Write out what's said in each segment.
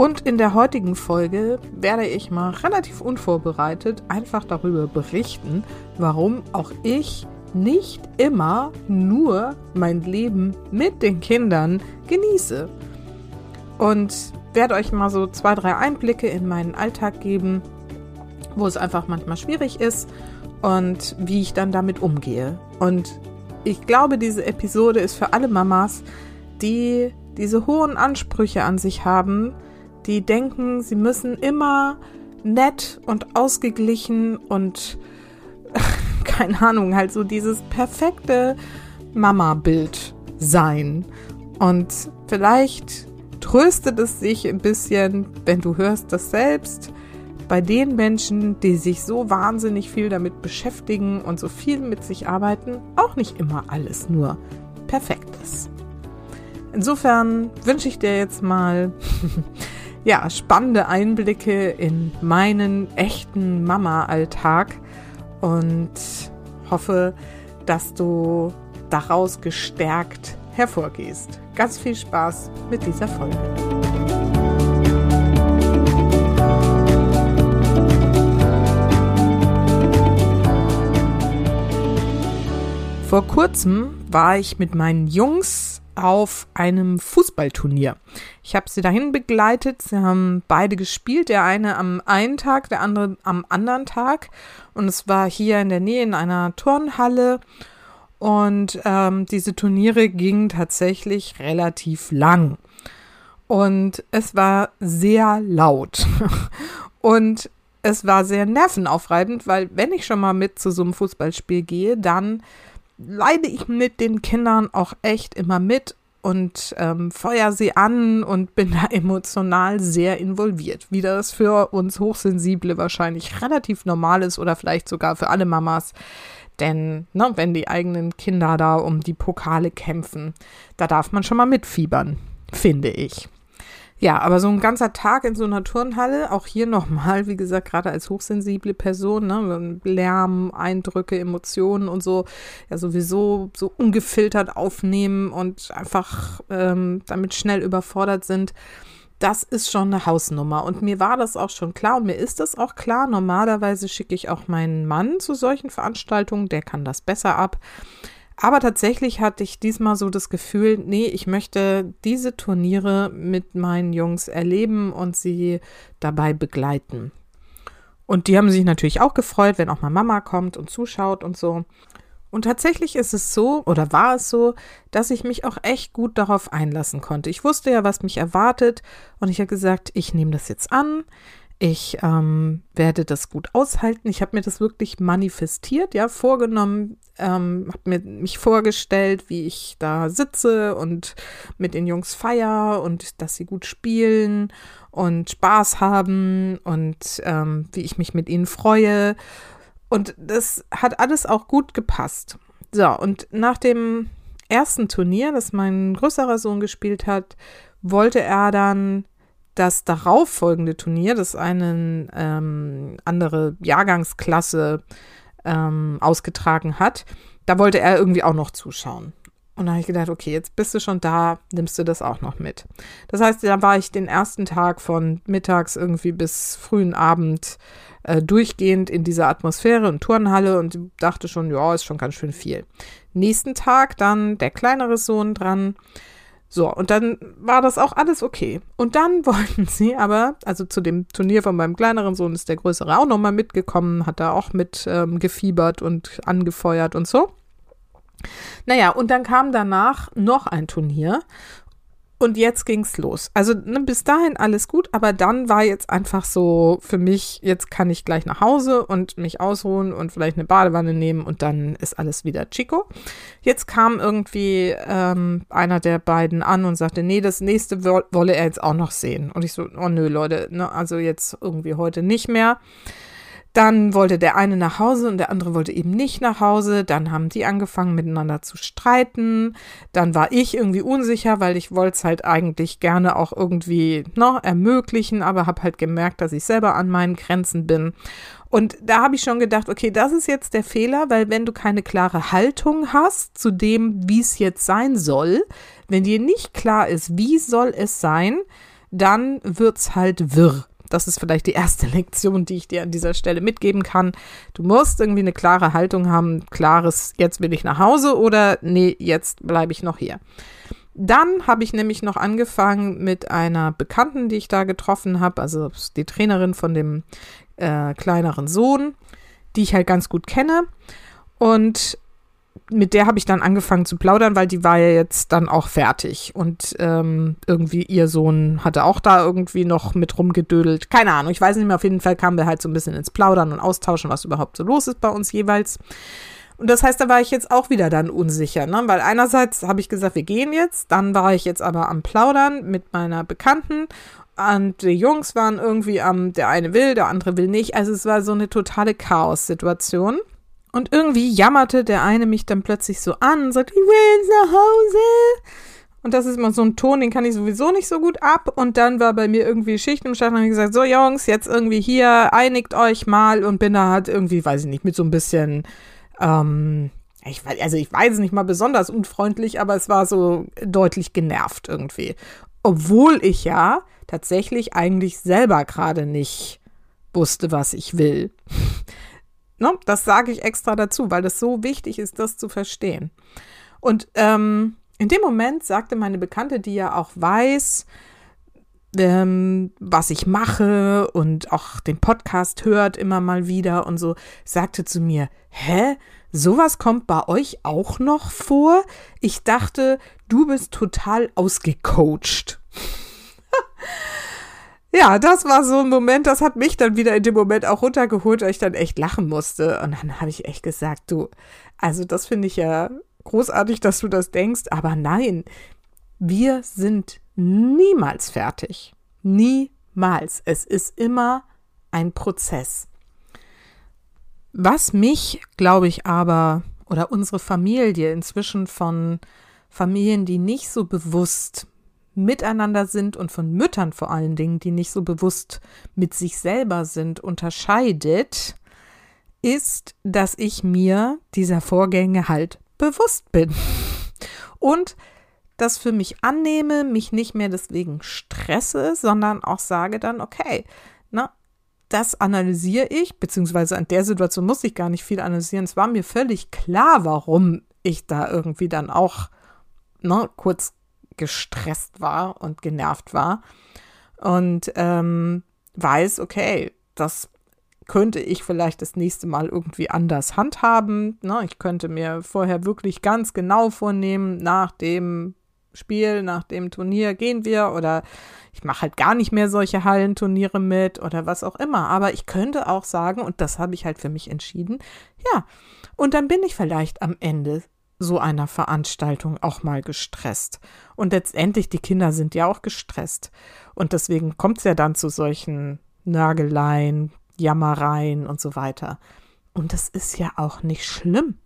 Und in der heutigen Folge werde ich mal relativ unvorbereitet einfach darüber berichten, warum auch ich nicht immer nur mein Leben mit den Kindern genieße. Und werde euch mal so zwei, drei Einblicke in meinen Alltag geben, wo es einfach manchmal schwierig ist und wie ich dann damit umgehe. Und ich glaube, diese Episode ist für alle Mamas, die diese hohen Ansprüche an sich haben, die denken, sie müssen immer nett und ausgeglichen und keine Ahnung, halt so dieses perfekte Mama-Bild sein. Und vielleicht tröstet es sich ein bisschen, wenn du hörst das selbst, bei den Menschen, die sich so wahnsinnig viel damit beschäftigen und so viel mit sich arbeiten, auch nicht immer alles nur perfekt ist. Insofern wünsche ich dir jetzt mal ja, spannende Einblicke in meinen echten Mama-Alltag und hoffe, dass du daraus gestärkt hervorgehst. Ganz viel Spaß mit dieser Folge. Vor kurzem war ich mit meinen Jungs auf einem Fußballturnier. Ich habe sie dahin begleitet. Sie haben beide gespielt. Der eine am einen Tag, der andere am anderen Tag. Und es war hier in der Nähe in einer Turnhalle. Und ähm, diese Turniere gingen tatsächlich relativ lang. Und es war sehr laut. Und es war sehr nervenaufreibend, weil wenn ich schon mal mit zu so einem Fußballspiel gehe, dann leide ich mit den Kindern auch echt immer mit und ähm, feuer sie an und bin da emotional sehr involviert. Wie das für uns Hochsensible wahrscheinlich relativ normal ist oder vielleicht sogar für alle Mamas. Denn ne, wenn die eigenen Kinder da um die Pokale kämpfen, da darf man schon mal mitfiebern, finde ich. Ja, aber so ein ganzer Tag in so einer Turnhalle, auch hier nochmal, wie gesagt, gerade als hochsensible Person, ne, Lärm, Eindrücke, Emotionen und so, ja sowieso so ungefiltert aufnehmen und einfach ähm, damit schnell überfordert sind. Das ist schon eine Hausnummer. Und mir war das auch schon klar und mir ist das auch klar. Normalerweise schicke ich auch meinen Mann zu solchen Veranstaltungen, der kann das besser ab. Aber tatsächlich hatte ich diesmal so das Gefühl, nee, ich möchte diese Turniere mit meinen Jungs erleben und sie dabei begleiten. Und die haben sich natürlich auch gefreut, wenn auch mal Mama kommt und zuschaut und so. Und tatsächlich ist es so oder war es so, dass ich mich auch echt gut darauf einlassen konnte. Ich wusste ja, was mich erwartet und ich habe gesagt, ich nehme das jetzt an. Ich ähm, werde das gut aushalten. Ich habe mir das wirklich manifestiert, ja, vorgenommen, ähm, habe mir mich vorgestellt, wie ich da sitze und mit den Jungs feier und dass sie gut spielen und Spaß haben und ähm, wie ich mich mit ihnen freue. Und das hat alles auch gut gepasst. So, und nach dem ersten Turnier, das mein größerer Sohn gespielt hat, wollte er dann das darauffolgende Turnier, das eine ähm, andere Jahrgangsklasse ähm, ausgetragen hat, da wollte er irgendwie auch noch zuschauen. Und da habe ich gedacht, okay, jetzt bist du schon da, nimmst du das auch noch mit. Das heißt, da war ich den ersten Tag von mittags irgendwie bis frühen Abend äh, durchgehend in dieser Atmosphäre und Turnhalle und dachte schon, ja, ist schon ganz schön viel. Nächsten Tag dann der kleinere Sohn dran. So, und dann war das auch alles okay. Und dann wollten sie aber, also zu dem Turnier von meinem kleineren Sohn ist der größere auch nochmal mitgekommen, hat da auch mit ähm, gefiebert und angefeuert und so. Naja, und dann kam danach noch ein Turnier und jetzt ging's los. Also ne, bis dahin alles gut, aber dann war jetzt einfach so für mich, jetzt kann ich gleich nach Hause und mich ausruhen und vielleicht eine Badewanne nehmen und dann ist alles wieder Chico. Jetzt kam irgendwie ähm, einer der beiden an und sagte, nee, das nächste wolle er jetzt auch noch sehen. Und ich so, oh nö, Leute, ne, also jetzt irgendwie heute nicht mehr. Dann wollte der eine nach Hause und der andere wollte eben nicht nach Hause. Dann haben die angefangen miteinander zu streiten. Dann war ich irgendwie unsicher, weil ich wollte es halt eigentlich gerne auch irgendwie ne, ermöglichen, aber habe halt gemerkt, dass ich selber an meinen Grenzen bin. Und da habe ich schon gedacht, okay, das ist jetzt der Fehler, weil wenn du keine klare Haltung hast zu dem, wie es jetzt sein soll, wenn dir nicht klar ist, wie soll es sein, dann wird's halt wirr. Das ist vielleicht die erste Lektion, die ich dir an dieser Stelle mitgeben kann. Du musst irgendwie eine klare Haltung haben, klares, jetzt will ich nach Hause oder nee, jetzt bleibe ich noch hier. Dann habe ich nämlich noch angefangen mit einer Bekannten, die ich da getroffen habe, also die Trainerin von dem äh, kleineren Sohn, die ich halt ganz gut kenne. Und mit der habe ich dann angefangen zu plaudern, weil die war ja jetzt dann auch fertig. Und ähm, irgendwie ihr Sohn hatte auch da irgendwie noch mit rumgedödelt. Keine Ahnung, ich weiß nicht mehr. Auf jeden Fall kamen wir halt so ein bisschen ins Plaudern und Austauschen, was überhaupt so los ist bei uns jeweils. Und das heißt, da war ich jetzt auch wieder dann unsicher, ne? Weil einerseits habe ich gesagt, wir gehen jetzt, dann war ich jetzt aber am Plaudern mit meiner Bekannten und die Jungs waren irgendwie am, der eine will, der andere will nicht. Also es war so eine totale Chaos-Situation. Und irgendwie jammerte der eine mich dann plötzlich so an und sagt, ich will nach Hause. Und das ist immer so ein Ton, den kann ich sowieso nicht so gut ab. Und dann war bei mir irgendwie Schicht im Schacht und habe gesagt, so Jungs, jetzt irgendwie hier, einigt euch mal. Und bin da halt irgendwie, weiß ich nicht, mit so ein bisschen, ähm, ich also ich weiß nicht mal besonders unfreundlich, aber es war so deutlich genervt irgendwie. Obwohl ich ja tatsächlich eigentlich selber gerade nicht wusste, was ich will. Ne? Das sage ich extra dazu, weil das so wichtig ist, das zu verstehen. Und ähm, in dem Moment sagte meine Bekannte, die ja auch weiß, ähm, was ich mache und auch den Podcast hört immer mal wieder und so, sagte zu mir, hä? Sowas kommt bei euch auch noch vor? Ich dachte, du bist total ausgecoacht. ja, das war so ein Moment, das hat mich dann wieder in dem Moment auch runtergeholt, weil ich dann echt lachen musste. Und dann habe ich echt gesagt, du, also das finde ich ja großartig, dass du das denkst, aber nein, wir sind niemals fertig. Niemals. Es ist immer ein Prozess. Was mich, glaube ich, aber oder unsere Familie inzwischen von Familien, die nicht so bewusst miteinander sind und von Müttern vor allen Dingen, die nicht so bewusst mit sich selber sind, unterscheidet, ist, dass ich mir dieser Vorgänge halt bewusst bin. Und das für mich annehme, mich nicht mehr deswegen stresse, sondern auch sage dann, okay, na, das analysiere ich, beziehungsweise an der Situation muss ich gar nicht viel analysieren. Es war mir völlig klar, warum ich da irgendwie dann auch ne, kurz gestresst war und genervt war und ähm, weiß, okay, das könnte ich vielleicht das nächste Mal irgendwie anders handhaben. Ne? Ich könnte mir vorher wirklich ganz genau vornehmen, nach dem Spiel, nach dem Turnier gehen wir oder ich mache halt gar nicht mehr solche Hallenturniere mit oder was auch immer. Aber ich könnte auch sagen, und das habe ich halt für mich entschieden, ja, und dann bin ich vielleicht am Ende so einer Veranstaltung auch mal gestresst. Und letztendlich, die Kinder sind ja auch gestresst. Und deswegen kommt es ja dann zu solchen Nageleien, Jammereien und so weiter. Und das ist ja auch nicht schlimm.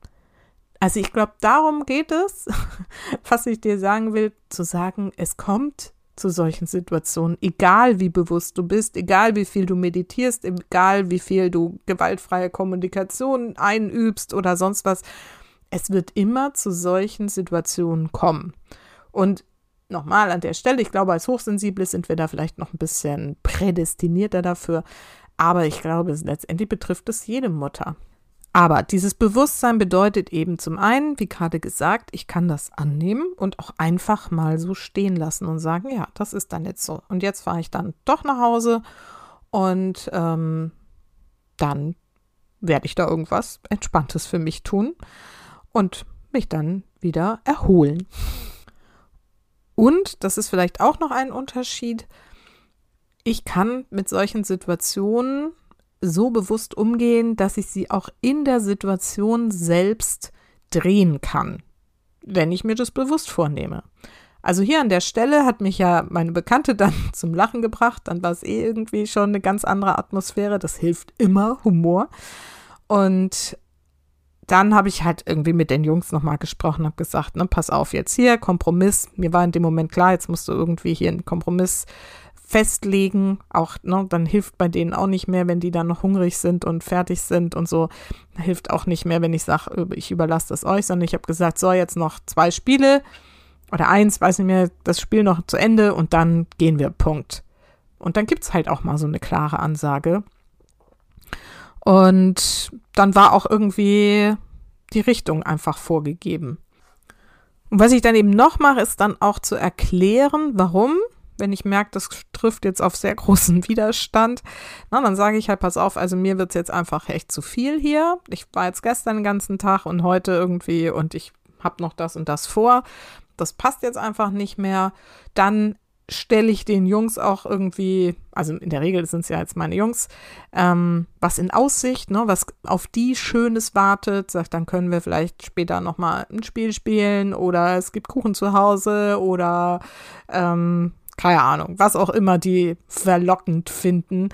Also ich glaube, darum geht es, was ich dir sagen will, zu sagen, es kommt zu solchen Situationen, egal wie bewusst du bist, egal wie viel du meditierst, egal wie viel du gewaltfreie Kommunikation einübst oder sonst was es wird immer zu solchen Situationen kommen. Und nochmal an der Stelle, ich glaube, als Hochsensible sind wir da vielleicht noch ein bisschen prädestinierter dafür. Aber ich glaube, letztendlich betrifft es jede Mutter. Aber dieses Bewusstsein bedeutet eben zum einen, wie gerade gesagt, ich kann das annehmen und auch einfach mal so stehen lassen und sagen, ja, das ist dann jetzt so. Und jetzt fahre ich dann doch nach Hause und ähm, dann werde ich da irgendwas Entspanntes für mich tun und mich dann wieder erholen. Und, das ist vielleicht auch noch ein Unterschied, ich kann mit solchen Situationen so bewusst umgehen, dass ich sie auch in der Situation selbst drehen kann, wenn ich mir das bewusst vornehme. Also hier an der Stelle hat mich ja meine Bekannte dann zum Lachen gebracht. Dann war es eh irgendwie schon eine ganz andere Atmosphäre. Das hilft immer, Humor. Und dann habe ich halt irgendwie mit den Jungs nochmal gesprochen, habe gesagt, ne, pass auf jetzt hier, Kompromiss. Mir war in dem Moment klar, jetzt musst du irgendwie hier einen Kompromiss festlegen. Auch, ne, dann hilft bei denen auch nicht mehr, wenn die dann noch hungrig sind und fertig sind und so. Hilft auch nicht mehr, wenn ich sage, ich überlasse das euch, sondern ich habe gesagt, so, jetzt noch zwei Spiele oder eins, weiß nicht mehr, das Spiel noch zu Ende und dann gehen wir, Punkt. Und dann gibt es halt auch mal so eine klare Ansage. Und dann war auch irgendwie die Richtung einfach vorgegeben. Und was ich dann eben noch mache, ist dann auch zu erklären, warum wenn ich merke, das trifft jetzt auf sehr großen Widerstand, na, dann sage ich halt, pass auf, also mir wird es jetzt einfach echt zu viel hier. Ich war jetzt gestern den ganzen Tag und heute irgendwie und ich habe noch das und das vor. Das passt jetzt einfach nicht mehr. Dann stelle ich den Jungs auch irgendwie, also in der Regel sind es ja jetzt meine Jungs, ähm, was in Aussicht, ne, was auf die Schönes wartet, sagt, dann können wir vielleicht später nochmal ein Spiel spielen oder es gibt Kuchen zu Hause oder ähm, keine Ahnung, was auch immer die verlockend finden.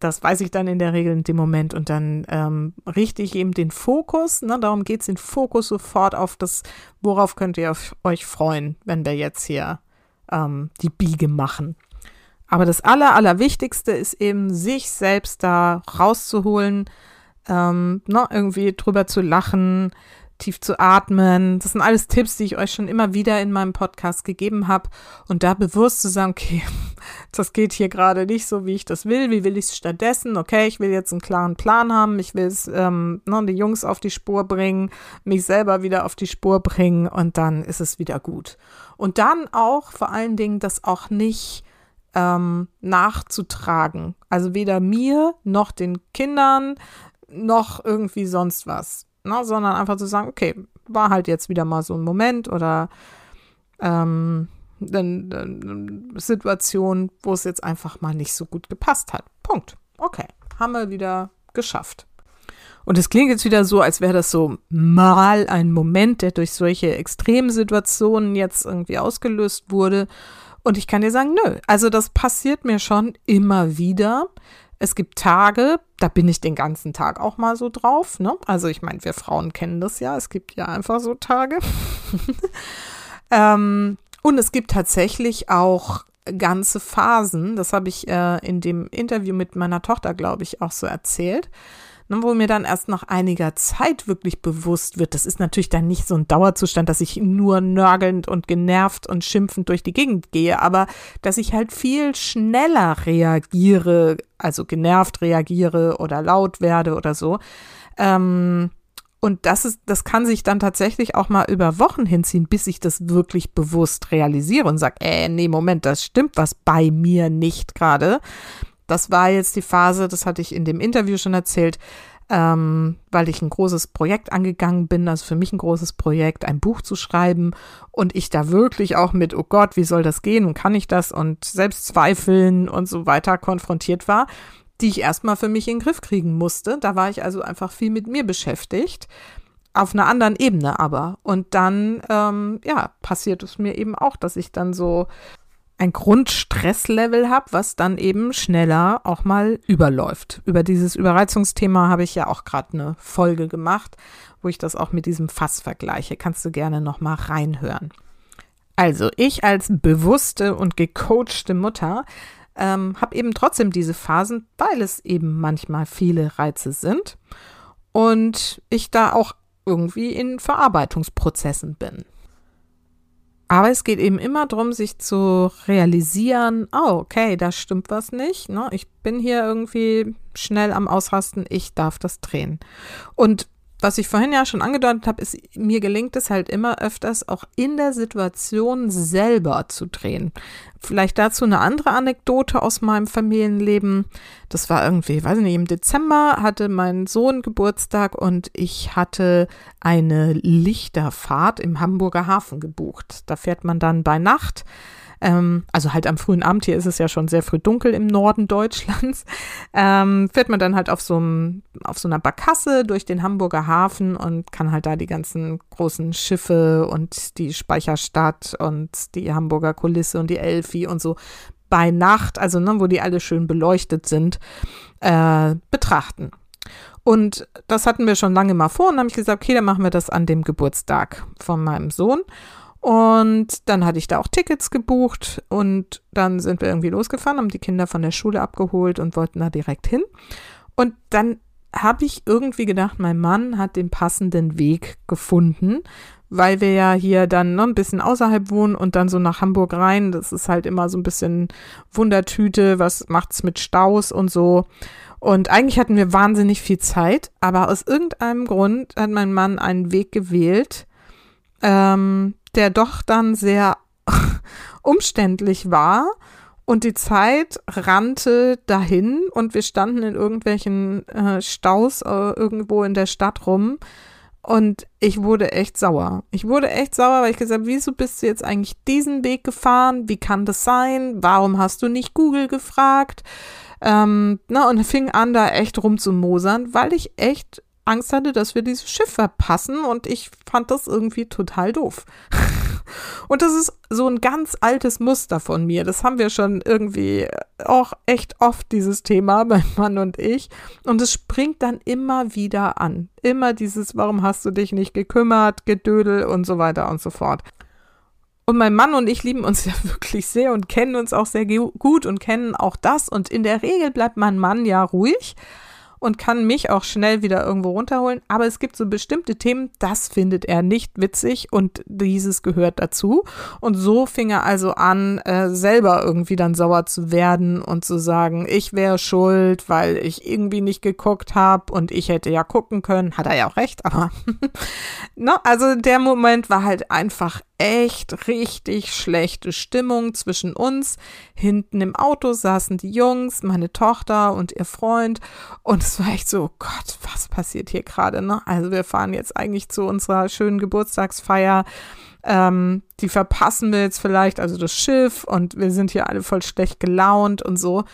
Das weiß ich dann in der Regel in dem Moment und dann ähm, richte ich eben den Fokus, ne, darum geht es, den Fokus sofort auf das, worauf könnt ihr euch freuen, wenn wir jetzt hier ähm, die Biege machen. Aber das Aller, Allerwichtigste ist eben, sich selbst da rauszuholen, ähm, ne, irgendwie drüber zu lachen, tief zu atmen. Das sind alles Tipps, die ich euch schon immer wieder in meinem Podcast gegeben habe. Und da bewusst zu sagen, okay, das geht hier gerade nicht so, wie ich das will. Wie will ich es stattdessen? Okay, ich will jetzt einen klaren Plan haben. Ich will es, ähm, ne, die Jungs auf die Spur bringen, mich selber wieder auf die Spur bringen und dann ist es wieder gut. Und dann auch vor allen Dingen das auch nicht ähm, nachzutragen. Also weder mir noch den Kindern noch irgendwie sonst was ne, sondern einfach zu sagen, okay, war halt jetzt wieder mal so ein Moment oder ähm, eine, Situation, wo es jetzt einfach mal nicht so gut gepasst hat. Punkt. Okay, haben wir wieder geschafft. Und es klingt jetzt wieder so, als wäre das so mal ein Moment, der durch solche Extremsituationen jetzt irgendwie ausgelöst wurde. Und ich kann dir sagen, nö, also das passiert mir schon immer wieder. Es gibt Tage, da bin ich den ganzen Tag auch mal so drauf. Ne? Also ich meine, wir Frauen kennen das ja. Es gibt ja einfach so Tage. ähm, und es gibt tatsächlich auch ganze Phasen. Das habe ich äh, in dem Interview mit meiner Tochter, glaube ich, auch so erzählt ne, wo mir dann erst nach einiger Zeit wirklich bewusst wird, das ist natürlich dann nicht so ein Dauerzustand, dass ich nur nörgelnd und genervt und schimpfend durch die Gegend gehe, aber dass ich halt viel schneller reagiere, also genervt reagiere oder laut werde oder so. Ähm, und das ist, das kann sich dann tatsächlich auch mal über Wochen hinziehen, bis ich das wirklich bewusst realisiere und sage, äh, nee, Moment, das stimmt was bei mir nicht gerade. Das war jetzt die Phase, das hatte ich in dem Interview schon erzählt, ähm, weil ich ein großes Projekt angegangen bin, also für mich ein großes Projekt, ein Buch zu schreiben und ich da wirklich auch mit, oh Gott, wie soll das gehen und kann ich das und Selbstzweifeln und so weiter konfrontiert war, die ich erstmal für mich in den Griff kriegen musste. Da war ich also einfach viel mit mir beschäftigt auf einer anderen Ebene aber. Und dann, ähm, ja, passiert es mir eben auch, dass ich dann so ein Grundstresslevel habe, was dann eben schneller auch mal überläuft. Über dieses Überreizungsthema habe ich ja auch gerade eine Folge gemacht, wo ich das auch mit diesem Fass vergleiche. Kannst du gerne noch mal reinhören. Also ich als bewusste und gecoachte Mutter ähm, habe eben trotzdem diese Phasen, weil es eben manchmal viele Reize sind und ich da auch irgendwie in Verarbeitungsprozessen bin. Aber es geht eben immer darum, sich zu realisieren, oh, okay, da stimmt was nicht. Ne? Ich bin hier irgendwie schnell am Ausrasten, ich darf das drehen. Und was ich vorhin ja schon angedeutet habe, ist, mir gelingt es halt immer öfters auch in der Situation selber zu drehen. Vielleicht dazu eine andere Anekdote aus meinem Familienleben. Das war irgendwie, weiß ich nicht, im Dezember hatte mein Sohn Geburtstag und ich hatte eine Lichterfahrt im Hamburger Hafen gebucht. Da fährt man dann bei Nacht ähm, also halt am frühen Abend, hier ist es ja schon sehr früh dunkel im Norden Deutschlands, ähm, fährt man dann halt auf so, auf so einer Barkasse durch den Hamburger Hafen und kann halt da die ganzen großen Schiffe und die Speicherstadt und die Hamburger Kulisse und die Elfi und so bei Nacht, also ne, wo die alle schön beleuchtet sind, äh, betrachten. Und das hatten wir schon lange mal vor und dann habe ich gesagt, okay, dann machen wir das an dem Geburtstag von meinem Sohn. Und dann hatte ich da auch Tickets gebucht und dann sind wir irgendwie losgefahren, haben die Kinder von der Schule abgeholt und wollten da direkt hin. Und dann habe ich irgendwie gedacht, mein Mann hat den passenden Weg gefunden, weil wir ja hier dann ne, ein bisschen außerhalb wohnen und dann so nach Hamburg rein. Das ist halt immer so ein bisschen Wundertüte, was macht's mit Staus und so. Und eigentlich hatten wir wahnsinnig viel Zeit, aber aus irgendeinem Grund hat mein Mann einen Weg gewählt, ähm, der doch dann sehr umständlich war. Und die Zeit rannte dahin und wir standen in irgendwelchen äh, Staus äh, irgendwo in der Stadt rum. Und ich wurde echt sauer. Ich wurde echt sauer, weil ich gesagt habe, wieso bist du jetzt eigentlich diesen Weg gefahren? Wie kann das sein? Warum hast du nicht Google gefragt? Ähm, na, und fing an, da echt rumzumosern, weil ich echt Angst hatte, dass wir dieses Schiff verpassen und ich fand das irgendwie total doof. und das ist so ein ganz altes Muster von mir. Das haben wir schon irgendwie auch echt oft, dieses Thema, mein Mann und ich. Und es springt dann immer wieder an. Immer dieses, warum hast du dich nicht gekümmert, Gedödel und so weiter und so fort. Und mein Mann und ich lieben uns ja wirklich sehr und kennen uns auch sehr gut und kennen auch das. Und in der Regel bleibt mein Mann ja ruhig und kann mich auch schnell wieder irgendwo runterholen. Aber es gibt so bestimmte Themen, das findet er nicht witzig und dieses gehört dazu. Und so fing er also an, äh, selber irgendwie dann sauer zu werden und zu sagen, ich wäre schuld, weil ich irgendwie nicht geguckt habe und ich hätte ja gucken können. Hat er ja auch recht, aber no, ne, also der Moment war halt einfach echt richtig schlechte Stimmung zwischen uns. Hinten im Auto saßen die Jungs, meine Tochter und ihr Freund. Und es war echt so, oh Gott, was passiert hier gerade? Ne? Also wir fahren jetzt eigentlich zu unserer schönen Geburtstagsfeier. Ähm, die verpassen wir jetzt vielleicht, also das Schiff. Und wir sind hier alle voll schlecht gelaunt und so.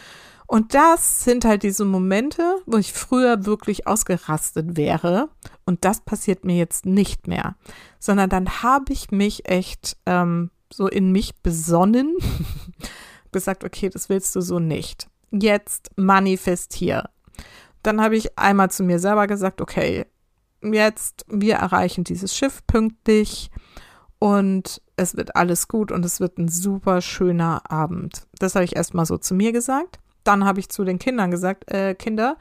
Und das sind halt diese Momente, wo ich früher wirklich ausgerastet wäre. Und das passiert mir jetzt nicht mehr. Sondern dann habe ich mich echt ähm, so in mich besonnen, gesagt, okay, das willst du so nicht. Jetzt manifestier. Dann habe ich einmal zu mir selber gesagt, okay, jetzt, wir erreichen dieses Schiff pünktlich und es wird alles gut und es wird ein super schöner Abend. Das habe ich erstmal so zu mir gesagt dann habe ich zu den Kindern gesagt, äh, Kinder,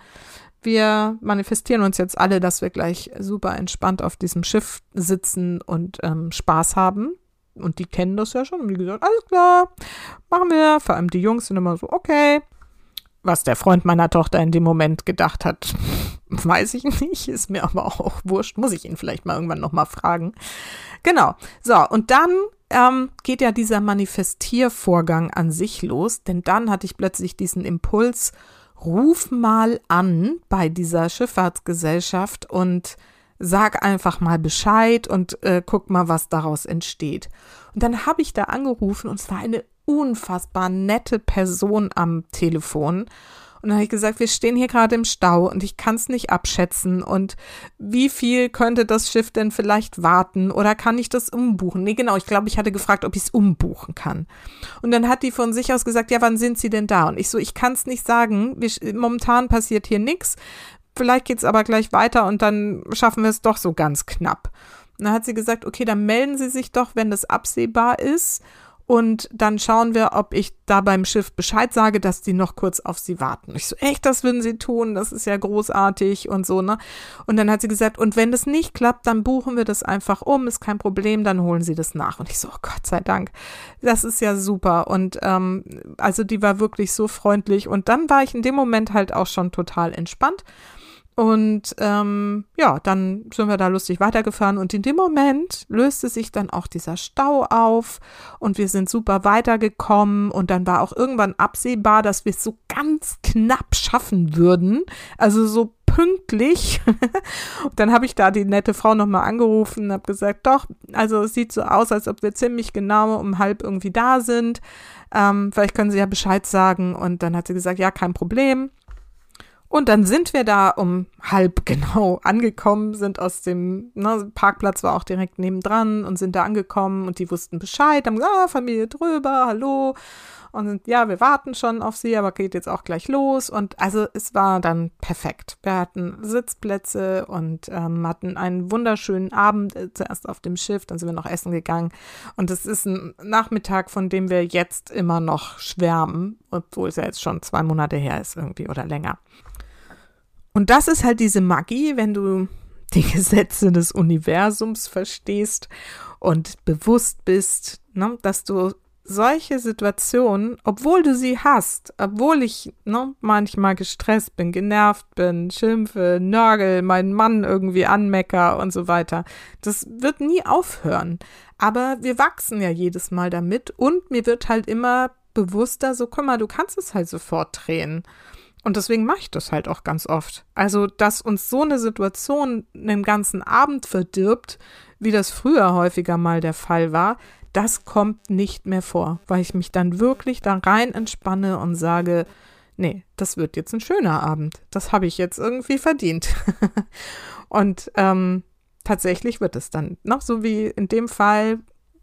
wir manifestieren uns jetzt alle, dass wir gleich super entspannt auf diesem Schiff sitzen und ähm, Spaß haben. Und die kennen das ja schon. Und die gesagt, alles klar, machen wir. Vor allem die Jungs sind immer so, okay. Was der Freund meiner Tochter in dem Moment gedacht hat, weiß ich nicht. Ist mir aber auch wurscht. Muss ich ihn vielleicht mal irgendwann nochmal fragen. Genau. So, und dann ähm, geht ja dieser Manifestiervorgang an sich los, denn dann hatte ich plötzlich diesen Impuls, ruf mal an bei dieser Schifffahrtsgesellschaft und sag einfach mal Bescheid und äh, guck mal, was daraus entsteht. Und dann habe ich da angerufen und es war eine unfassbar nette Person am Telefon und dann habe ich gesagt, wir stehen hier gerade im Stau und ich kann es nicht abschätzen. Und wie viel könnte das Schiff denn vielleicht warten? Oder kann ich das umbuchen? Nee, genau, ich glaube, ich hatte gefragt, ob ich es umbuchen kann. Und dann hat die von sich aus gesagt, ja, wann sind Sie denn da? Und ich so, ich kann es nicht sagen. Wir, momentan passiert hier nichts. Vielleicht geht es aber gleich weiter und dann schaffen wir es doch so ganz knapp. Und dann hat sie gesagt, okay, dann melden Sie sich doch, wenn das absehbar ist und dann schauen wir, ob ich da beim Schiff Bescheid sage, dass die noch kurz auf sie warten. Ich so, echt, das würden sie tun, das ist ja großartig und so, ne? Und dann hat sie gesagt, und wenn das nicht klappt, dann buchen wir das einfach um, ist kein Problem, dann holen sie das nach. Und ich so, oh Gott sei Dank, das ist ja super. Und ähm, also die war wirklich so freundlich. Und dann war ich in dem Moment halt auch schon total entspannt. Und ähm, ja, dann sind wir da lustig weitergefahren und in dem Moment löste sich dann auch dieser Stau auf und wir sind super weitergekommen und dann war auch irgendwann absehbar, dass wir es so ganz knapp schaffen würden. Also so pünktlich. dann habe ich da die nette Frau nochmal angerufen und habe gesagt, doch, also es sieht so aus, als ob wir ziemlich genau um halb irgendwie da sind. Ähm, vielleicht können Sie ja Bescheid sagen. Und dann hat sie gesagt, ja, kein Problem. Und dann sind wir da um halb genau angekommen, sind aus dem ne, Parkplatz war auch direkt nebendran und sind da angekommen und die wussten Bescheid, haben gesagt, ah, Familie drüber, hallo. Und ja, wir warten schon auf sie, aber geht jetzt auch gleich los. Und also es war dann perfekt. Wir hatten Sitzplätze und ähm, hatten einen wunderschönen Abend äh, zuerst auf dem Schiff, dann sind wir noch essen gegangen. Und es ist ein Nachmittag, von dem wir jetzt immer noch schwärmen, obwohl es ja jetzt schon zwei Monate her ist irgendwie oder länger. Und das ist halt diese Magie, wenn du die Gesetze des Universums verstehst und bewusst bist, ne, dass du solche Situationen, obwohl du sie hast, obwohl ich ne, manchmal gestresst bin, genervt bin, schimpfe, nörgel, meinen Mann irgendwie anmecker und so weiter, das wird nie aufhören. Aber wir wachsen ja jedes Mal damit und mir wird halt immer bewusster, so guck mal, du kannst es halt sofort drehen. Und deswegen mache ich das halt auch ganz oft. Also, dass uns so eine Situation einen ganzen Abend verdirbt, wie das früher häufiger mal der Fall war, das kommt nicht mehr vor, weil ich mich dann wirklich da rein entspanne und sage, nee, das wird jetzt ein schöner Abend. Das habe ich jetzt irgendwie verdient. und ähm, tatsächlich wird es dann noch so wie in dem Fall,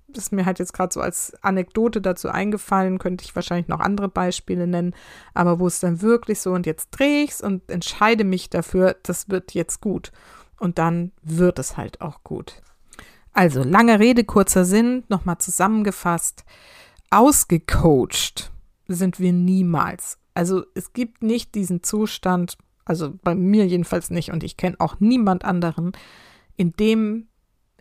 das ist mir halt jetzt gerade so als Anekdote dazu eingefallen, könnte ich wahrscheinlich noch andere Beispiele nennen, aber wo es dann wirklich so und jetzt drehe ich es und entscheide mich dafür, das wird jetzt gut. Und dann wird es halt auch gut. Also, lange Rede, kurzer Sinn, nochmal zusammengefasst. Ausgecoacht sind wir niemals. Also, es gibt nicht diesen Zustand, also bei mir jedenfalls nicht, und ich kenne auch niemand anderen, in dem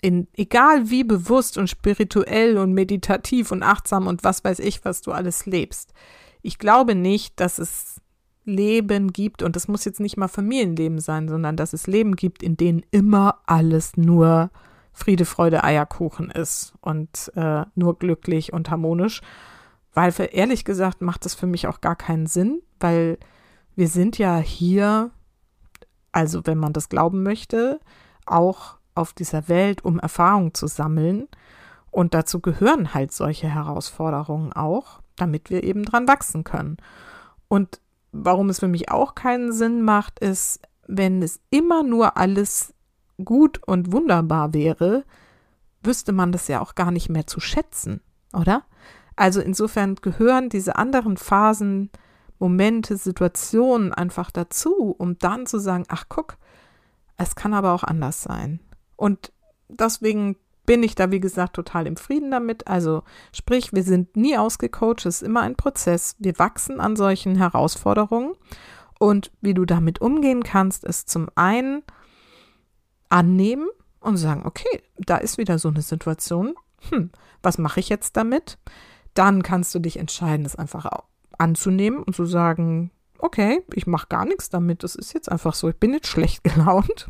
in, egal wie bewusst und spirituell und meditativ und achtsam und was weiß ich, was du alles lebst. Ich glaube nicht, dass es Leben gibt, und das muss jetzt nicht mal Familienleben sein, sondern dass es Leben gibt, in denen immer alles nur Friede, Freude, Eierkuchen ist und äh, nur glücklich und harmonisch. Weil für ehrlich gesagt macht das für mich auch gar keinen Sinn, weil wir sind ja hier, also wenn man das glauben möchte, auch auf dieser Welt, um Erfahrung zu sammeln. Und dazu gehören halt solche Herausforderungen auch, damit wir eben dran wachsen können. Und warum es für mich auch keinen Sinn macht, ist, wenn es immer nur alles gut und wunderbar wäre, wüsste man das ja auch gar nicht mehr zu schätzen, oder? Also insofern gehören diese anderen Phasen, Momente, Situationen einfach dazu, um dann zu sagen, ach guck, es kann aber auch anders sein. Und deswegen bin ich da, wie gesagt, total im Frieden damit. Also sprich, wir sind nie ausgecoacht, es ist immer ein Prozess. Wir wachsen an solchen Herausforderungen. Und wie du damit umgehen kannst, ist zum einen annehmen und sagen, okay, da ist wieder so eine Situation. Hm, was mache ich jetzt damit? Dann kannst du dich entscheiden, es einfach anzunehmen und zu sagen, okay, ich mache gar nichts damit. Das ist jetzt einfach so. Ich bin jetzt schlecht gelaunt.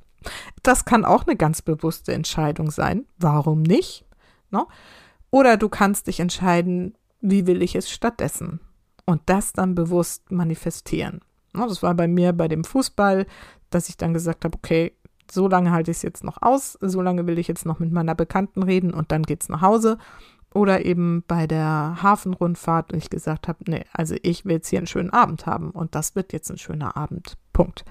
Das kann auch eine ganz bewusste Entscheidung sein. Warum nicht? No? Ne? Oder du kannst dich entscheiden, wie will ich es stattdessen? Und das dann bewusst manifestieren. No, ne? das war bei mir bei dem Fußball, dass ich dann gesagt habe, okay, so lange halte ich es jetzt noch aus, so lange will ich jetzt noch mit meiner Bekannten reden und dann geht's nach Hause. Oder eben bei der Hafenrundfahrt, wo ich gesagt habe, nee, also ich will jetzt hier einen schönen Abend haben und das wird jetzt ein schöner Abend. Punkt.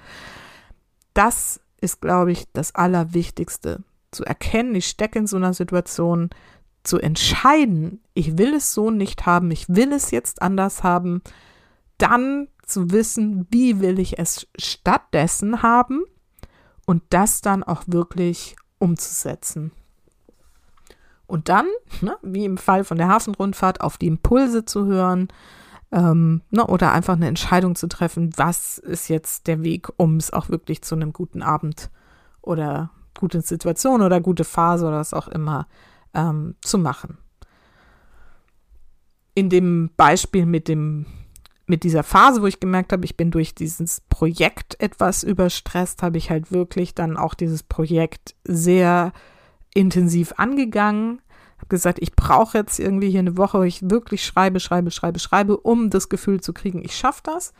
Das ist, glaube ich, das Allerwichtigste. Zu erkennen, ich stecke in so einer Situation, zu entscheiden, ich will es so nicht haben, ich will es jetzt anders haben, dann zu wissen, wie will ich es stattdessen haben und das dann auch wirklich umzusetzen. Und dann, ne, wie im Fall von der Hafenrundfahrt, auf die Impulse zu hören, ähm, ne, oder einfach eine Entscheidung zu treffen, was ist jetzt der Weg, um es auch wirklich zu einem guten Abend oder gute Situation oder gute Phase oder was auch immer ähm, zu machen. In dem Beispiel mit dem mit dieser Phase, wo ich gemerkt habe, ich bin durch dieses Projekt etwas überstresst, habe ich halt wirklich dann auch dieses Projekt sehr intensiv angegangen, habe gesagt, ich brauche jetzt irgendwie hier eine Woche, wo ich wirklich schreibe, schreibe, schreibe, schreibe, um das Gefühl zu kriegen, ich schaffe das.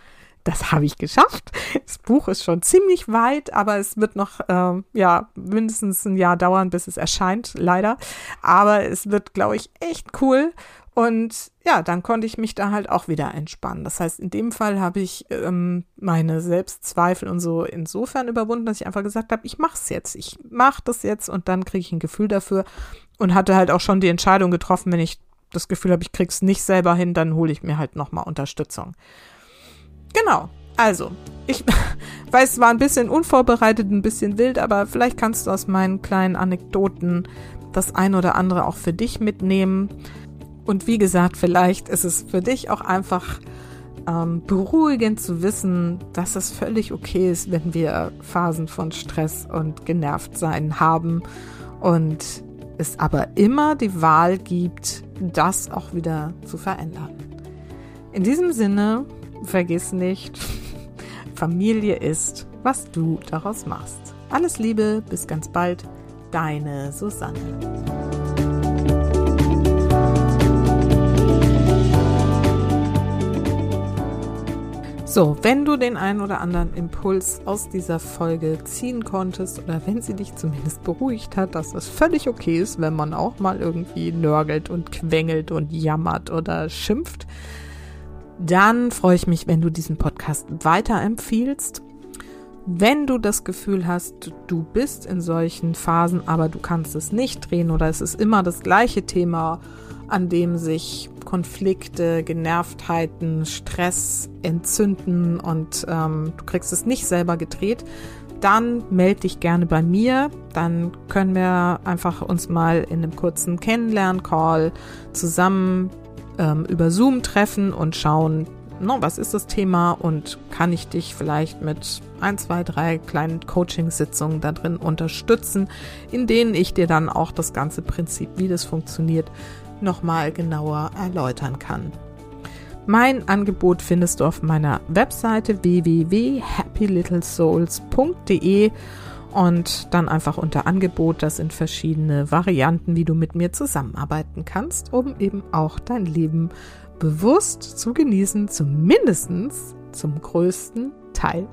das habe ich geschafft. Das Buch ist schon ziemlich weit, aber es wird noch, äh, ja, mindestens ein Jahr dauern, bis es erscheint, leider. Aber es wird, glaube ich, echt cool. Und ja, dann konnte ich mich da halt auch wieder entspannen. Das heißt, in dem Fall habe ich ähm, meine Selbstzweifel und so insofern überwunden, dass ich einfach gesagt habe, ich mache es jetzt. Ich mache das jetzt und dann kriege ich ein Gefühl dafür und hatte halt auch schon die Entscheidung getroffen, wenn ich das Gefühl habe, ich krieg's nicht selber hin, dann hole ich mir halt nochmal Unterstützung. Genau. Also, ich weiß, es war ein bisschen unvorbereitet, ein bisschen wild, aber vielleicht kannst du aus meinen kleinen Anekdoten das ein oder andere auch für dich mitnehmen. Und wie gesagt, vielleicht ist es für dich auch einfach ähm, beruhigend zu wissen, dass es völlig okay ist, wenn wir Phasen von Stress und genervt sein haben und es aber immer die Wahl gibt, das auch wieder zu verändern. In diesem Sinne, vergiss nicht, Familie ist, was du daraus machst. Alles Liebe, bis ganz bald, deine Susanne. So, wenn du den einen oder anderen Impuls aus dieser Folge ziehen konntest oder wenn sie dich zumindest beruhigt hat, dass es völlig okay ist, wenn man auch mal irgendwie nörgelt und quengelt und jammert oder schimpft, dann freue ich mich, wenn du diesen Podcast weiterempfiehlst. Wenn du das Gefühl hast, du bist in solchen Phasen, aber du kannst es nicht drehen oder es ist immer das gleiche Thema, an dem sich Konflikte, Genervtheiten, Stress entzünden und ähm, du kriegst es nicht selber gedreht, dann melde dich gerne bei mir. Dann können wir einfach uns mal in einem kurzen Kennenlern-Call zusammen ähm, über Zoom treffen und schauen, no, was ist das Thema und kann ich dich vielleicht mit ein, zwei, drei kleinen Coaching-Sitzungen da drin unterstützen, in denen ich dir dann auch das ganze Prinzip, wie das funktioniert, nochmal genauer erläutern kann. Mein Angebot findest du auf meiner Webseite www.happylittlesouls.de und dann einfach unter Angebot, das sind verschiedene Varianten, wie du mit mir zusammenarbeiten kannst, um eben auch dein Leben bewusst zu genießen, zumindest zum größten Teil.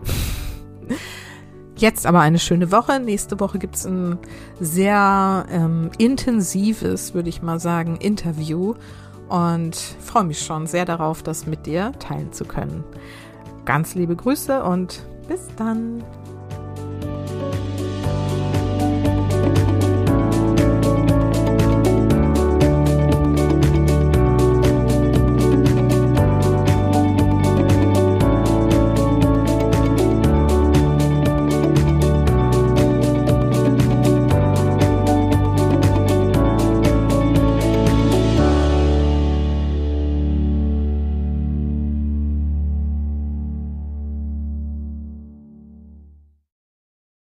Jetzt aber eine schöne Woche. Nächste Woche gibt es ein sehr ähm, intensives, würde ich mal sagen, Interview und freue mich schon sehr darauf, das mit dir teilen zu können. Ganz liebe Grüße und bis dann.